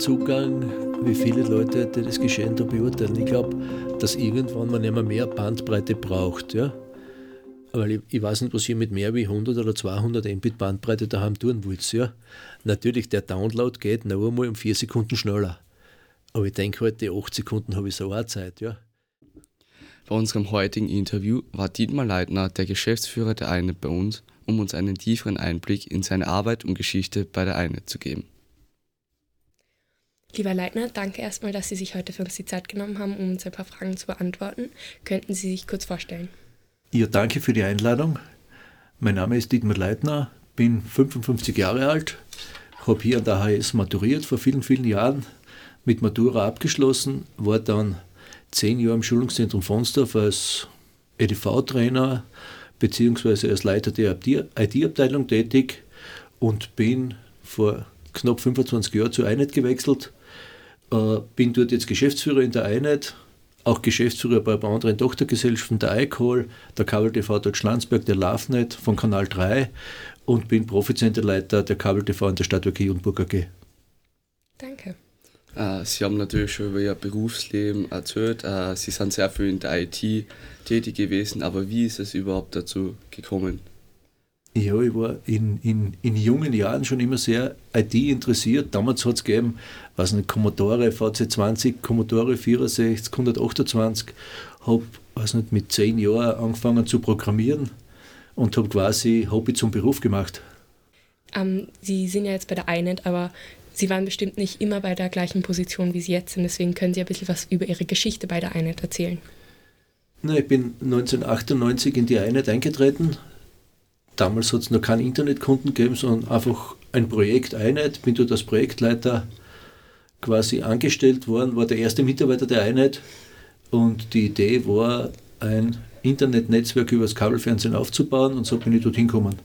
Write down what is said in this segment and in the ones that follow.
Zugang, wie viele Leute die das Geschehen da beurteilen. Ich glaube, dass irgendwann man immer mehr Bandbreite braucht. Ja? Weil ich, ich, weiß nicht, was ihr mit mehr wie 100 oder 200 Mbit Bandbreite daheim tun wollt. Ja? Natürlich, der Download geht noch einmal um 4 Sekunden schneller. Aber ich denke halt, die 8 Sekunden habe ich so auch Zeit. Ja? Bei unserem heutigen Interview war Dietmar Leitner, der Geschäftsführer der EINET bei uns, um uns einen tieferen Einblick in seine Arbeit und Geschichte bei der EINET zu geben. Lieber Leitner, danke erstmal, dass Sie sich heute für uns die Zeit genommen haben, um uns ein paar Fragen zu beantworten. Könnten Sie sich kurz vorstellen? Ja, danke für die Einladung. Mein Name ist Dietmar Leitner, bin 55 Jahre alt, habe hier an der HS maturiert vor vielen, vielen Jahren, mit Matura abgeschlossen, war dann zehn Jahre im Schulungszentrum Fonsdorf als EDV-Trainer bzw. als Leiter der IT-Abteilung tätig und bin vor knapp 25 Jahren zur Einheit gewechselt bin dort jetzt Geschäftsführer in der Einheit, auch Geschäftsführer bei ein paar anderen Tochtergesellschaften, der iCall, der Kabel TV Deutschlandsberg, der LoveNet von Kanal 3 und bin Profizenterleiter der Kabel TV in der Stadtwerke Junburg AG. Danke. Äh, Sie haben natürlich schon über Ihr Berufsleben erzählt. Äh, Sie sind sehr viel in der IT tätig gewesen, aber wie ist es überhaupt dazu gekommen? Ja, ich war in, in, in jungen Jahren schon immer sehr IT interessiert. Damals hat es gegeben, was nicht, Commodore VC20, Commodore 64, 128. Habe was nicht, mit zehn Jahren angefangen zu programmieren und habe quasi Hobby zum Beruf gemacht. Ähm, Sie sind ja jetzt bei der INET, aber Sie waren bestimmt nicht immer bei der gleichen Position, wie Sie jetzt sind. Deswegen können Sie ein bisschen was über Ihre Geschichte bei der INET erzählen. Na, ich bin 1998 in die INET eingetreten, damals hat es noch keinen Internetkunden gegeben, sondern einfach ein Projekt Einheit. Bin dort als Projektleiter quasi angestellt worden, war der erste Mitarbeiter der Einheit und die Idee war, ein Internetnetzwerk über das Kabelfernsehen aufzubauen und so bin ich dorthin gekommen.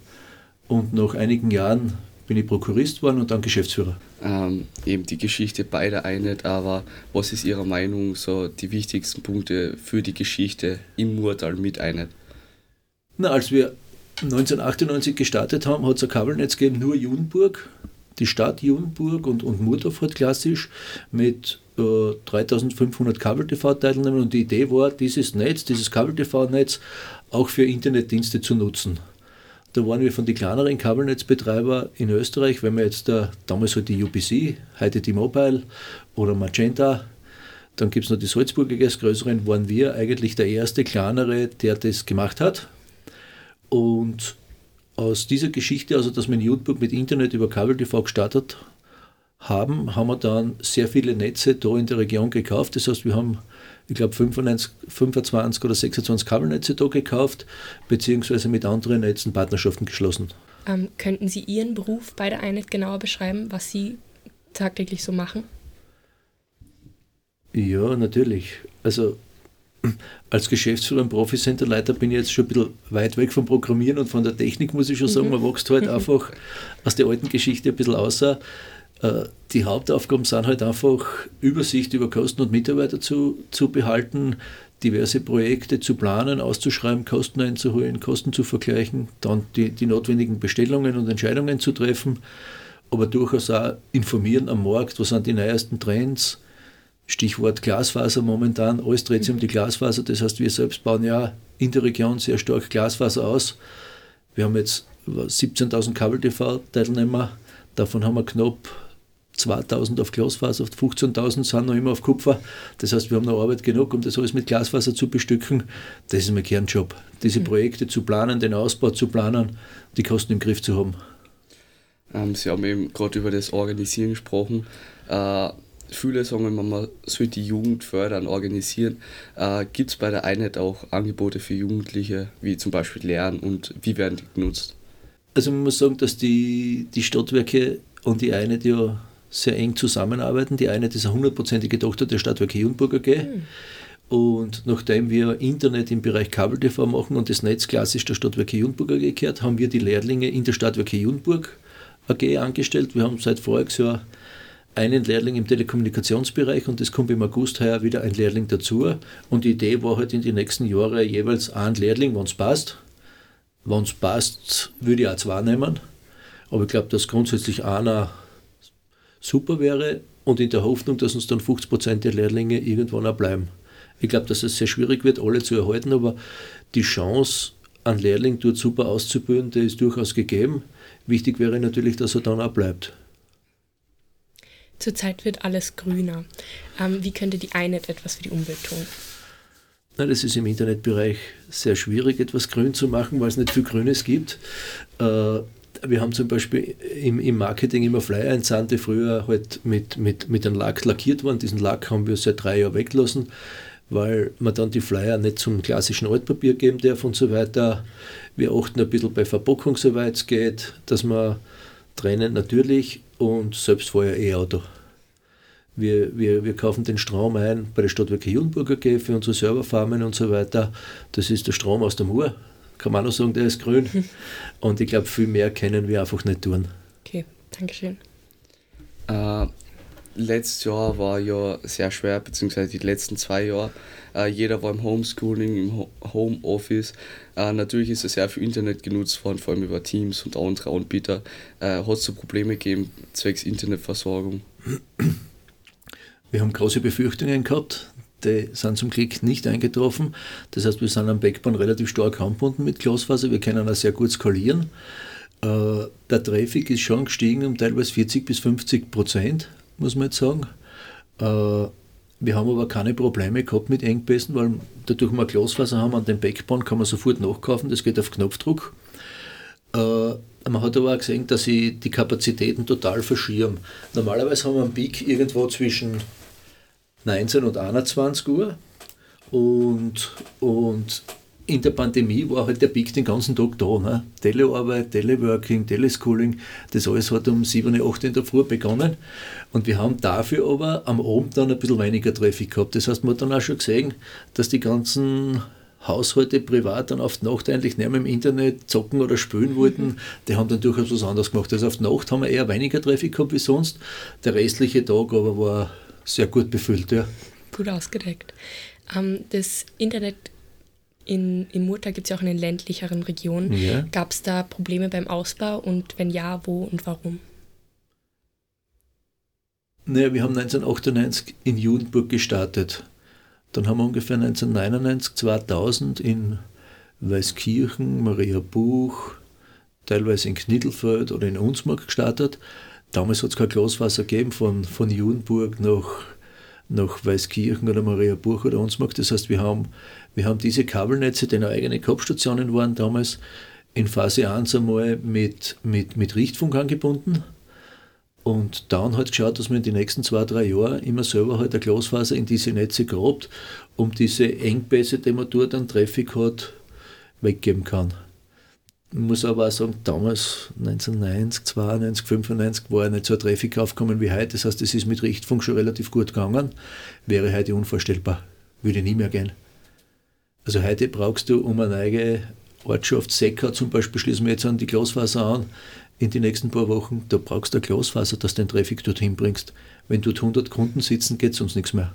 Und nach einigen Jahren bin ich Prokurist worden und dann Geschäftsführer. Ähm, eben die Geschichte bei der Einheit, aber was ist Ihrer Meinung so die wichtigsten Punkte für die Geschichte im Murtal mit Einheit? Na, als wir 1998 gestartet haben, hat es ein Kabelnetz gegeben, nur Junburg, die Stadt Junburg und, und Murdorf klassisch mit äh, 3500 Kabel-TV-Teilnehmern und die Idee war, dieses Netz, dieses Kabel-TV-Netz auch für Internetdienste zu nutzen. Da waren wir von den kleineren Kabelnetzbetreibern in Österreich, wenn wir jetzt da, damals halt die UPC, heute die Mobile oder Magenta, dann gibt es noch die Salzburger als größeren, waren wir eigentlich der erste kleinere, der das gemacht hat und aus dieser Geschichte, also dass wir in YouTube mit Internet über Kabel-TV gestartet haben, haben wir dann sehr viele Netze da in der Region gekauft. Das heißt, wir haben, ich glaube, 25 oder 26 Kabelnetze da gekauft, beziehungsweise mit anderen Netzen Partnerschaften geschlossen. Ähm, könnten Sie Ihren Beruf bei der Einheit genauer beschreiben, was Sie tagtäglich so machen? Ja, natürlich. Also als Geschäftsführer und Proficenterleiter bin ich jetzt schon ein bisschen weit weg vom Programmieren und von der Technik, muss ich schon sagen. Man mhm. wächst halt einfach aus der alten Geschichte ein bisschen außer. Äh, die Hauptaufgaben sind halt einfach, Übersicht über Kosten und Mitarbeiter zu, zu behalten, diverse Projekte zu planen, auszuschreiben, Kosten einzuholen, Kosten zu vergleichen, dann die, die notwendigen Bestellungen und Entscheidungen zu treffen, aber durchaus auch informieren am Markt, was sind die neuesten Trends, Stichwort Glasfaser momentan, alles dreht sich um die Glasfaser. Das heißt, wir selbst bauen ja in der Region sehr stark Glasfaser aus. Wir haben jetzt 17.000 Kabel-TV-Teilnehmer, davon haben wir knapp 2.000 auf Glasfaser, 15.000 sind noch immer auf Kupfer. Das heißt, wir haben noch Arbeit genug, um das alles mit Glasfaser zu bestücken. Das ist mein Kernjob, diese mhm. Projekte zu planen, den Ausbau zu planen, die Kosten im Griff zu haben. Ähm, Sie haben eben gerade über das Organisieren gesprochen. Viele sagen immer, man soll die Jugend fördern, organisieren. Äh, Gibt es bei der Einheit auch Angebote für Jugendliche, wie zum Beispiel Lernen und wie werden die genutzt? Also man muss sagen, dass die, die Stadtwerke und die Einheit ja sehr eng zusammenarbeiten. Die Einheit ist eine hundertprozentige Tochter der Stadtwerke Junburg AG. Mhm. Und nachdem wir Internet im Bereich Kabel-TV machen und das Netz klassisch der Stadtwerke Junburg AG gehört, haben wir die Lehrlinge in der Stadtwerke Junburg AG angestellt. Wir haben seit voriges Jahr einen Lehrling im Telekommunikationsbereich und es kommt im August heuer wieder ein Lehrling dazu. Und die Idee war halt in den nächsten Jahren jeweils ein Lehrling, wenn es passt. Wenn es passt, würde ich auch zwei nehmen. Aber ich glaube, dass grundsätzlich einer super wäre. und in der Hoffnung, dass uns dann 50 Prozent der Lehrlinge irgendwann auch bleiben. Ich glaube, dass es sehr schwierig wird, alle zu erhalten, aber die Chance, einen Lehrling dort super auszubilden, der ist durchaus gegeben. Wichtig wäre natürlich, dass er dann auch bleibt. Zurzeit wird alles grüner. Ähm, wie könnte die INET etwas für die Umwelt tun? Na, das ist im Internetbereich sehr schwierig, etwas grün zu machen, weil es nicht viel Grünes gibt. Äh, wir haben zum Beispiel im, im Marketing immer Flyer entsandt, die früher halt mit, mit, mit einem Lack lackiert waren. Diesen Lack haben wir seit drei Jahren weglassen, weil man dann die Flyer nicht zum klassischen Altpapier geben darf und so weiter. Wir achten ein bisschen bei Verpackung, soweit es geht, dass wir trennen natürlich und Selbstfeuer E-Auto. Wir, wir, wir kaufen den Strom ein bei der Stadtwerke Judenburg AG für unsere Serverfarmen und so weiter. Das ist der Strom aus der Mur kann man auch sagen, der ist grün. Und ich glaube, viel mehr können wir einfach nicht tun. Okay, Dankeschön. Äh, letztes Jahr war ja sehr schwer, beziehungsweise die letzten zwei Jahre. Äh, jeder war im Homeschooling, im Homeoffice. Äh, natürlich ist es sehr viel Internet genutzt worden, vor allem über Teams und andere Anbieter. Äh, Hat es so Probleme gegeben zwecks Internetversorgung? Wir haben große Befürchtungen gehabt, die sind zum Glück nicht eingetroffen. Das heißt, wir sind am Backbone relativ stark angebunden mit Glasfaser. Wir können auch sehr gut skalieren. Äh, der Traffic ist schon gestiegen um teilweise 40 bis 50 Prozent, muss man jetzt sagen. Äh, wir haben aber keine Probleme gehabt mit Engpässen, weil dadurch wir Glasfaser haben an dem Backbone, kann man sofort nachkaufen. Das geht auf Knopfdruck. Äh, man hat aber auch gesehen, dass sie die Kapazitäten total verschirmen. Normalerweise haben wir einen Peak irgendwo zwischen 19 und 21 Uhr. Und, und in der Pandemie war halt der Peak den ganzen Tag da. Ne? Telearbeit, Teleworking, Teleschooling, das alles hat um 7, 8 in der Früh begonnen. Und wir haben dafür aber am Abend dann ein bisschen weniger Traffic gehabt. Das heißt, man hat dann auch schon gesehen, dass die ganzen Haushalte privat dann auf die Nacht eigentlich nicht mehr im Internet zocken oder spielen wollten, die haben dann durchaus was anderes gemacht. Also auf die Nacht haben wir eher weniger Traffic gehabt wie sonst. Der restliche Tag aber war sehr gut befüllt, ja. Gut ausgedeckt. Ähm, das Internet in, in Murta gibt es ja auch in den ländlicheren Regionen. Ja. Gab es da Probleme beim Ausbau und wenn ja, wo und warum? Naja, wir haben 1998 in Judenburg gestartet. Dann haben wir ungefähr 1999, 2000 in Weißkirchen, Maria Buch, teilweise in Knittelfeld oder in Unsmark gestartet. Damals hat es kein Glaswasser gegeben von, von Judenburg nach, nach Weißkirchen oder Mariaburg oder Unsmark. Das heißt, wir haben, wir haben diese Kabelnetze, die eigene Kopfstationen waren damals, in Phase 1 einmal mit, mit, mit Richtfunk angebunden. Und dann halt geschaut, dass man in den nächsten zwei, drei Jahren immer selber halt eine Glasfaser in diese Netze grabt, um diese Engpässe, die man dort an Traffic hat, weggeben kann. Ich muss aber auch sagen, damals 1990, 92, 95 war ja nicht so ein Traffic aufgekommen wie heute. Das heißt, es ist mit Richtfunk schon relativ gut gegangen. Wäre heute unvorstellbar. Würde nie mehr gehen. Also heute brauchst du um eine eigene Ortschaft, Secker zum Beispiel, schließen wir jetzt an die Glasfaser an, in die nächsten paar Wochen, da brauchst du Glasfaser, dass du den Traffic dorthin bringst. Wenn dort 100 Kunden sitzen, geht sonst nichts mehr.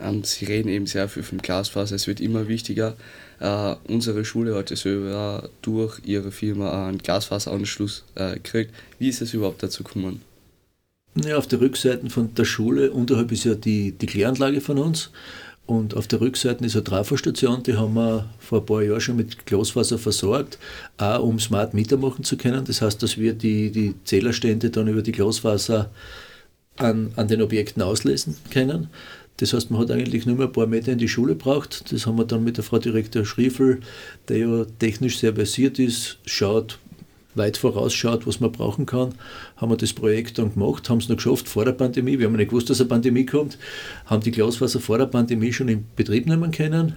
Ähm, Sie reden eben sehr viel vom Glasfaser, es wird immer wichtiger. Äh, unsere Schule hat selber durch ihre Firma einen Glasfaseranschluss äh, gekriegt. Wie ist es überhaupt dazu gekommen? Ja, auf der Rückseite von der Schule unterhalb ist ja die, die Kläranlage von uns. Und auf der Rückseite ist eine Trafostation, die haben wir vor ein paar Jahren schon mit Glasfaser versorgt, auch um Smart Meter machen zu können. Das heißt, dass wir die, die Zählerstände dann über die Glasfaser an, an den Objekten auslesen können. Das heißt, man hat eigentlich nur mehr ein paar Meter in die Schule braucht. Das haben wir dann mit der Frau Direktor Schriefel, der ja technisch sehr versiert ist, schaut, weit vorausschaut, was man brauchen kann, haben wir das Projekt dann gemacht, haben es noch geschafft vor der Pandemie. Wir haben nicht gewusst, dass eine Pandemie kommt, haben die Glasfaser vor der Pandemie schon in Betrieb nehmen können.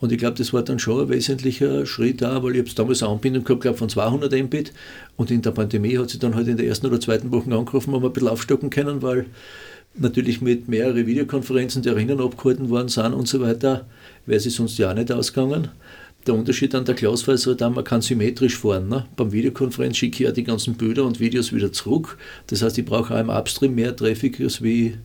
Und ich glaube, das war dann schon ein wesentlicher Schritt da, weil ich habe damals eine Anbindung gehabt glaub, von 200 Mbit und in der Pandemie hat sie dann halt in der ersten oder zweiten Woche angerufen, haben wir ein bisschen aufstocken können, weil natürlich mit mehreren Videokonferenzen die Erinnern abgehalten worden sind und so weiter, wäre sie sonst ja auch nicht ausgegangen. Der Unterschied an der Glasfaser ist halt, man kann symmetrisch fahren. Ne? Beim Videokonferenz schicke ich ja die ganzen Bilder und Videos wieder zurück. Das heißt, ich brauche auch im Upstream mehr Traffic, als wie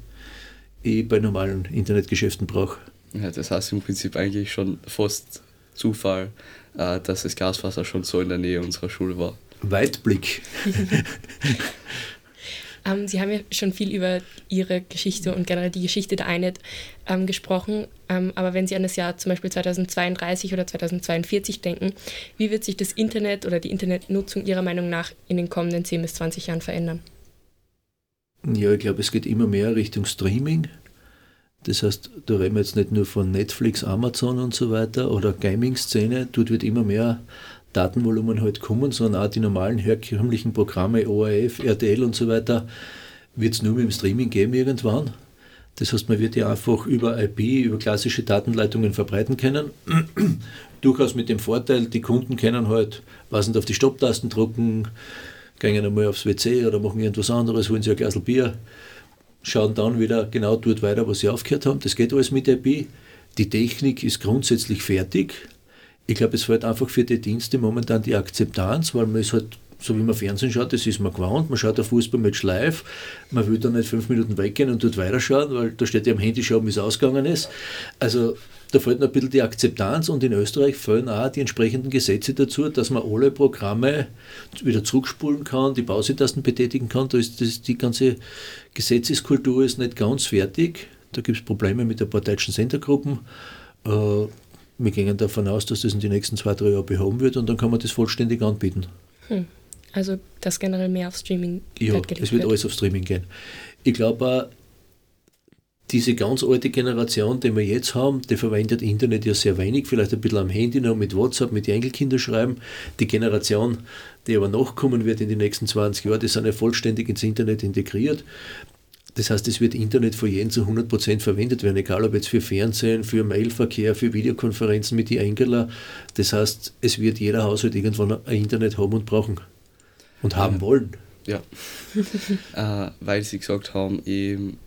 ich bei normalen Internetgeschäften brauche. Ja, das heißt im Prinzip eigentlich schon fast Zufall, äh, dass das Glasfaser schon so in der Nähe unserer Schule war. Weitblick. Ähm, Sie haben ja schon viel über Ihre Geschichte und generell die Geschichte der Einheit ähm, gesprochen. Ähm, aber wenn Sie an das Jahr zum Beispiel 2032 oder 2042 denken, wie wird sich das Internet oder die Internetnutzung Ihrer Meinung nach in den kommenden 10 bis 20 Jahren verändern? Ja, ich glaube, es geht immer mehr Richtung Streaming. Das heißt, da reden wir jetzt nicht nur von Netflix, Amazon und so weiter oder Gaming-Szene. Dort wird immer mehr Datenvolumen halt kommen, sondern auch die normalen herkömmlichen Programme, ORF, RTL und so weiter, wird es nur mit dem Streaming geben irgendwann. Das heißt, man wird ja einfach über IP, über klassische Datenleitungen verbreiten können. Durchaus mit dem Vorteil, die Kunden können halt, was nicht auf die Stopptasten drucken, gehen einmal aufs WC oder machen irgendwas anderes, holen sich ein Glas Bier, schauen dann wieder genau dort weiter, wo sie aufgehört haben. Das geht alles mit IP. Die Technik ist grundsätzlich fertig. Ich glaube, es fällt einfach für die Dienste momentan die Akzeptanz, weil man ist halt, so wie man Fernsehen schaut, das ist man gewohnt. Man schaut ein Fußballmatch live, man will da nicht fünf Minuten weggehen und dort weiterschauen, weil da steht ja am Handy schon, wie es ausgegangen ist. Also da fällt noch ein bisschen die Akzeptanz und in Österreich fallen auch die entsprechenden Gesetze dazu, dass man alle Programme wieder zurückspulen kann, die Pausetasten betätigen kann. Da ist das, die ganze Gesetzeskultur ist nicht ganz fertig. Da gibt es Probleme mit ein paar deutschen Sendergruppen. Äh, wir gehen davon aus, dass das in den nächsten zwei, drei Jahren behoben wird und dann kann man das vollständig anbieten. Hm. Also, dass generell mehr auf Streaming Ja, es wird, alles auf Streaming gehen. Ich glaube auch, diese ganz alte Generation, die wir jetzt haben, die verwendet Internet ja sehr wenig, vielleicht ein bisschen am Handy noch mit WhatsApp, mit den Enkelkindern schreiben. Die Generation, die aber nachkommen wird in den nächsten 20 Jahren, die sind ja vollständig ins Internet integriert. Das heißt, es wird Internet für jeden zu 100% verwendet werden, egal ob jetzt für Fernsehen, für Mailverkehr, für Videokonferenzen mit die Enkeler. Das heißt, es wird jeder Haushalt irgendwann ein Internet haben und brauchen und haben ja. wollen. Ja, äh, weil Sie gesagt haben, eben,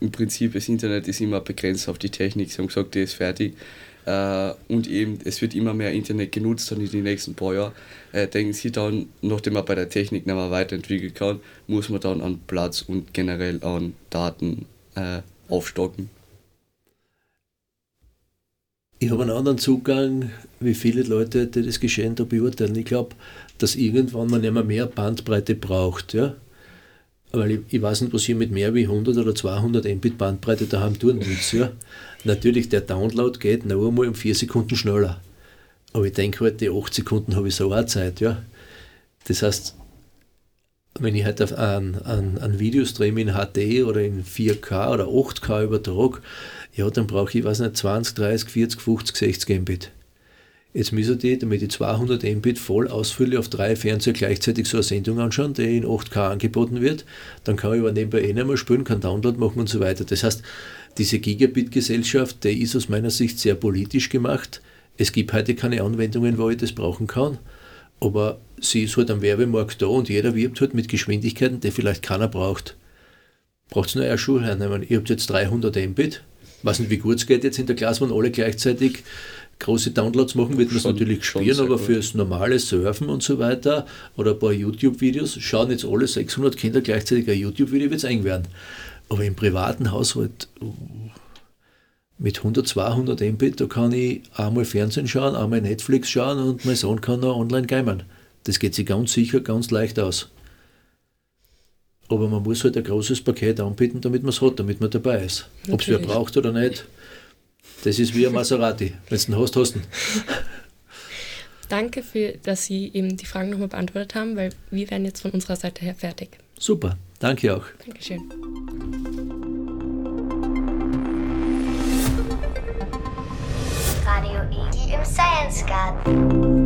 im Prinzip das Internet ist immer begrenzt auf die Technik. Sie haben gesagt, die ist fertig. Äh, und eben, es wird immer mehr Internet genutzt dann in den nächsten paar Jahren. Äh, denken Sie dann, nachdem man bei der Technik nicht mehr weiterentwickeln kann, muss man dann an Platz und generell an Daten äh, aufstocken? Ich habe einen anderen Zugang, wie viele Leute, die das Geschehen da beurteilen. Ich glaube, dass irgendwann man immer mehr Bandbreite braucht. Ja? Weil ich, ich, weiß nicht, was ihr mit mehr wie 100 oder 200 Mbit Bandbreite daheim tun willst. Ja. Natürlich, der Download geht noch einmal um 4 Sekunden schneller. Aber ich denke halt, die 8 Sekunden habe ich so auch Zeit. Ja. Das heißt, wenn ich halt einen, einen, einen Videostream in HD oder in 4K oder 8K übertrage, ja, dann brauche ich, ich weiß nicht, 20, 30, 40, 50, 60 Mbit. Jetzt müssen die, damit ich 200 Mbit voll ausfülle, auf drei Fernseher gleichzeitig so eine Sendung anschauen, die in 8K angeboten wird. Dann kann ich aber nebenbei eh nicht mehr spielen, kann Download machen und so weiter. Das heißt, diese Gigabit-Gesellschaft, die ist aus meiner Sicht sehr politisch gemacht. Es gibt heute keine Anwendungen, wo ich das brauchen kann. Aber sie ist halt am Werbemarkt da und jeder wirbt halt mit Geschwindigkeiten, die vielleicht keiner braucht. Braucht es nur eine Schuhe hernehmen. Ihr habt jetzt 300 Mbit. Ich weiß nicht, wie gut es geht jetzt in der Klasse, wenn alle gleichzeitig große Downloads machen, wird man es natürlich spielen, aber fürs normale Surfen und so weiter oder ein paar YouTube-Videos, schauen jetzt alle 600 Kinder gleichzeitig ein YouTube-Video, wird es eng werden. Aber im privaten Haushalt mit 100, 200 Mbit, da kann ich einmal Fernsehen schauen, einmal Netflix schauen und mein Sohn kann noch online gamen. Das geht sich ganz sicher ganz leicht aus. Aber man muss halt ein großes Paket anbieten, damit man es hat, damit man dabei ist. Ob es wer braucht oder nicht, das ist wie ein Maserati. Wenn du ihn hast, hast du ihn. Danke, für, dass Sie eben die Fragen nochmal beantwortet haben, weil wir werden jetzt von unserer Seite her fertig. Super, danke auch. Dankeschön. Radio E im Science Garten.